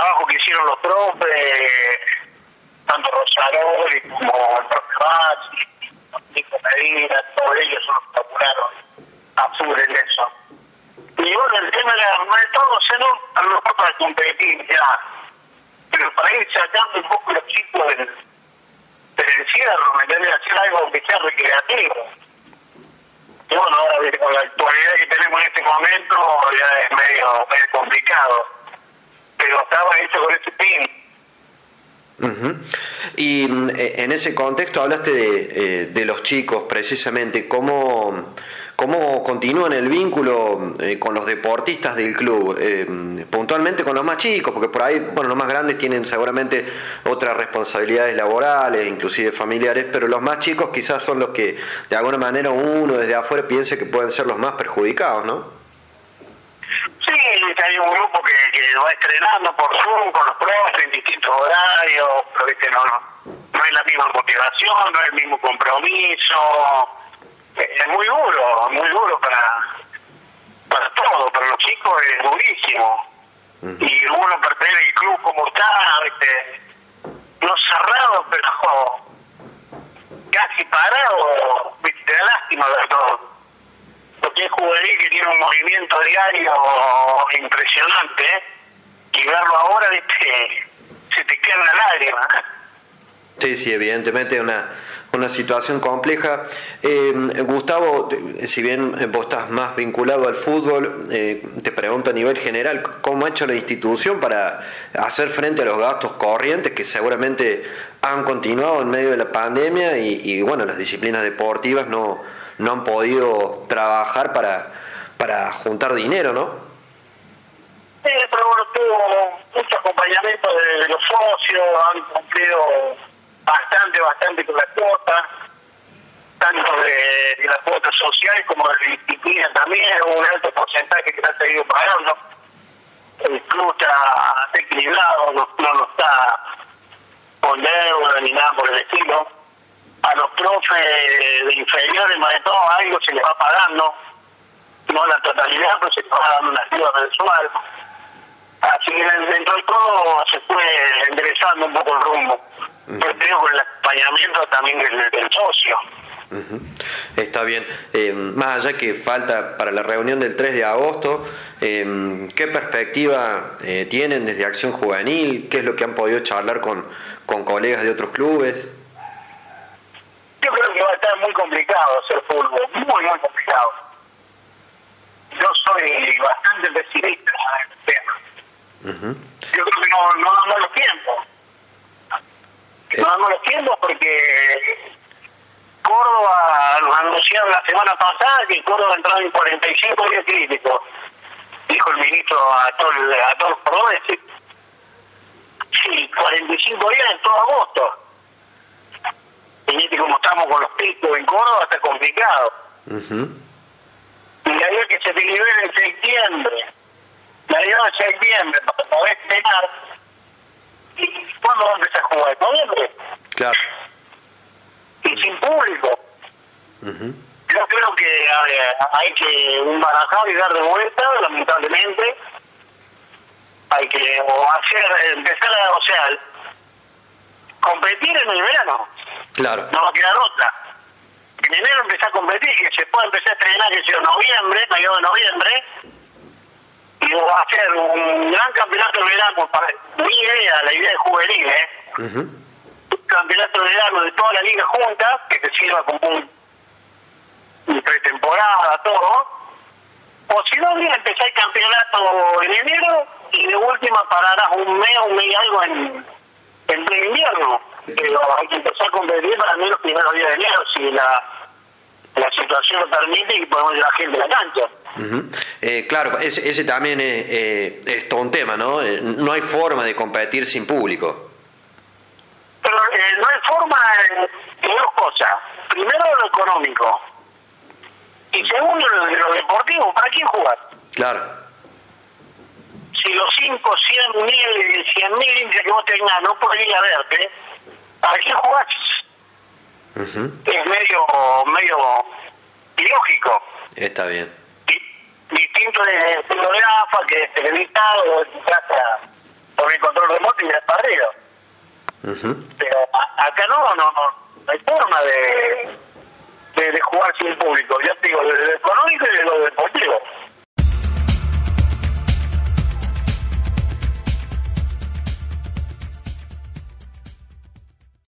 trabajo que hicieron los profes, tanto Rosaroli como el profe Bassi, Nico Medina, todos ellos son los que apuraron a full en eso. Y bueno, el tema era armar todo, o sea, no a lo mejor para competir ya, pero para ir sacando un poco los chicos del, del encierro, ¿me entiendes? Hacer algo que sea recreativo. Y bueno, ahora con la actualidad que tenemos en este momento ya es medio, medio complicado, pero estaba hecho con ese fin. Y mm, eh, en ese contexto hablaste de, eh, de los chicos precisamente, cómo ¿Cómo continúan el vínculo eh, con los deportistas del club? Eh, puntualmente con los más chicos, porque por ahí, bueno, los más grandes tienen seguramente otras responsabilidades laborales, inclusive familiares, pero los más chicos quizás son los que de alguna manera uno desde afuera piense que pueden ser los más perjudicados, ¿no? Sí, hay un grupo que, que va estrenando por Zoom con los profes en distintos horarios, pero viste, no, no, no es la misma motivación, no es el mismo compromiso es muy duro, muy duro para para todo, para los chicos es durísimo. Y uno pertenece al club como está, ¿viste? no cerrado, pero casi parado, ¿viste? te da lástima de todo. Juvenil que tiene un movimiento diario impresionante, ¿eh? y verlo ahora, se te queda la lágrima. Sí, sí, evidentemente una, una situación compleja. Eh, Gustavo, si bien vos estás más vinculado al fútbol, eh, te pregunto a nivel general, ¿cómo ha hecho la institución para hacer frente a los gastos corrientes que seguramente han continuado en medio de la pandemia y, bueno, las disciplinas deportivas no, no han podido trabajar para, para juntar dinero, ¿no? Sí, pero bueno, tuvo mucho acompañamiento de los socios, han cumplido bastante, bastante con la cuota, tanto de, la cuota social como de la disciplina también, un alto porcentaje que se ha seguido pagando. El club está equilibrado, no, no está con deuda ni nada por el estilo. A los profes de inferiores, más de todo, algo se les va pagando, no la totalidad, pero se les va dando una ayuda mensual. Así que dentro de todo se fue enderezando un poco el rumbo. Yo creo con el acompañamiento también del, socio. Está bien. Eh, más allá que falta para la reunión del 3 de agosto, eh, ¿qué perspectiva eh, tienen desde Acción Juvenil? ¿Qué es lo que han podido charlar con, con colegas de otros clubes? Yo creo que va a estar muy complicado hacer fútbol, muy, muy complicado. Yo soy bastante pesimista en este tema. Yo creo que no, no damos los tiempos. No damos los tiempos porque Córdoba nos anunciaron la semana pasada que Córdoba entraba en 45 días críticos. Dijo el ministro a, todo, a todos los cordobeses. Sí, 45 días en todo agosto. Como estamos con los picos en Córdoba, está complicado. Y ahí que se te en septiembre la dio en septiembre para poder cenar. ¿Y cuándo va a empezar a jugar? ¿En noviembre? Claro. Y sin público. Yo creo que hay que barajar y dar de vuelta, lamentablemente. Hay que hacer, empezar a, o sea, competir en el verano. Claro. No va a quedar otra. En enero empezar a competir, que se puede empezar a estrenar, que sea en noviembre, mayo de noviembre, y va a ser un gran campeonato de verano para mi idea, la idea de juvenil, ¿eh? Un campeonato de verano de toda la liga junta, que te sirva como un, pretemporada, todo. O si no, bien, empezar el campeonato en enero y de última pararás un mes, un mes y algo en, en invierno. Hay que empezar a competir para mí los primeros días de enero, si la, la situación lo permite y podemos llevar gente a la cancha. Eh, claro, ese, ese también es, eh, es, todo un tema, ¿no? Eh, no hay forma de competir sin público. Pero no hay forma de dos cosas. Primero lo económico. Y segundo lo, deportivo. ¿Para quién jugar? Claro. Si los 5, 100 mil, 100 mil hinchas que vos tengas no a verte, ¿para quién jugás? Es medio, medio ilógico. Está bien distinto de, de AFA, que es televisado, casa con el control remoto y el partido. Pero acá no, no, no, hay forma de, de, jugar sin público. Ya